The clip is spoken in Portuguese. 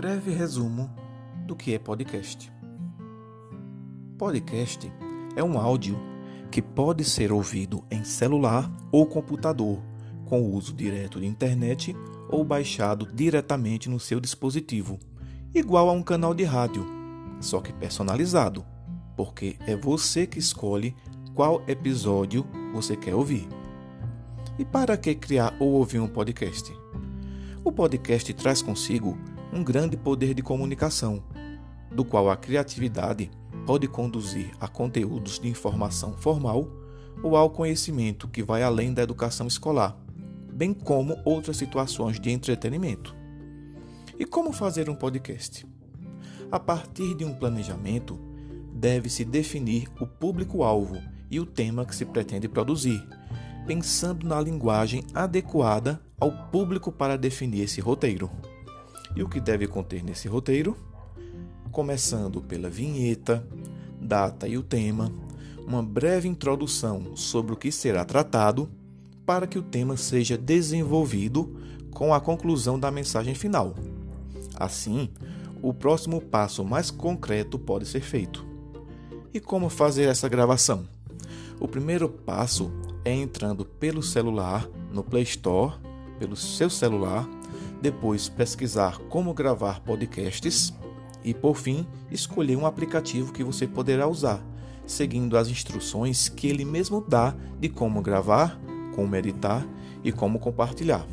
breve resumo do que é podcast. Podcast é um áudio que pode ser ouvido em celular ou computador, com o uso direto de internet ou baixado diretamente no seu dispositivo, igual a um canal de rádio, só que personalizado, porque é você que escolhe qual episódio você quer ouvir. E para que criar ou ouvir um podcast? O podcast traz consigo um grande poder de comunicação, do qual a criatividade pode conduzir a conteúdos de informação formal ou ao conhecimento que vai além da educação escolar, bem como outras situações de entretenimento. E como fazer um podcast? A partir de um planejamento, deve-se definir o público-alvo e o tema que se pretende produzir, pensando na linguagem adequada ao público para definir esse roteiro. E o que deve conter nesse roteiro? Começando pela vinheta, data e o tema, uma breve introdução sobre o que será tratado, para que o tema seja desenvolvido com a conclusão da mensagem final. Assim, o próximo passo mais concreto pode ser feito. E como fazer essa gravação? O primeiro passo é entrando pelo celular no Play Store pelo seu celular, depois pesquisar como gravar podcasts e, por fim, escolher um aplicativo que você poderá usar, seguindo as instruções que ele mesmo dá de como gravar, como editar e como compartilhar.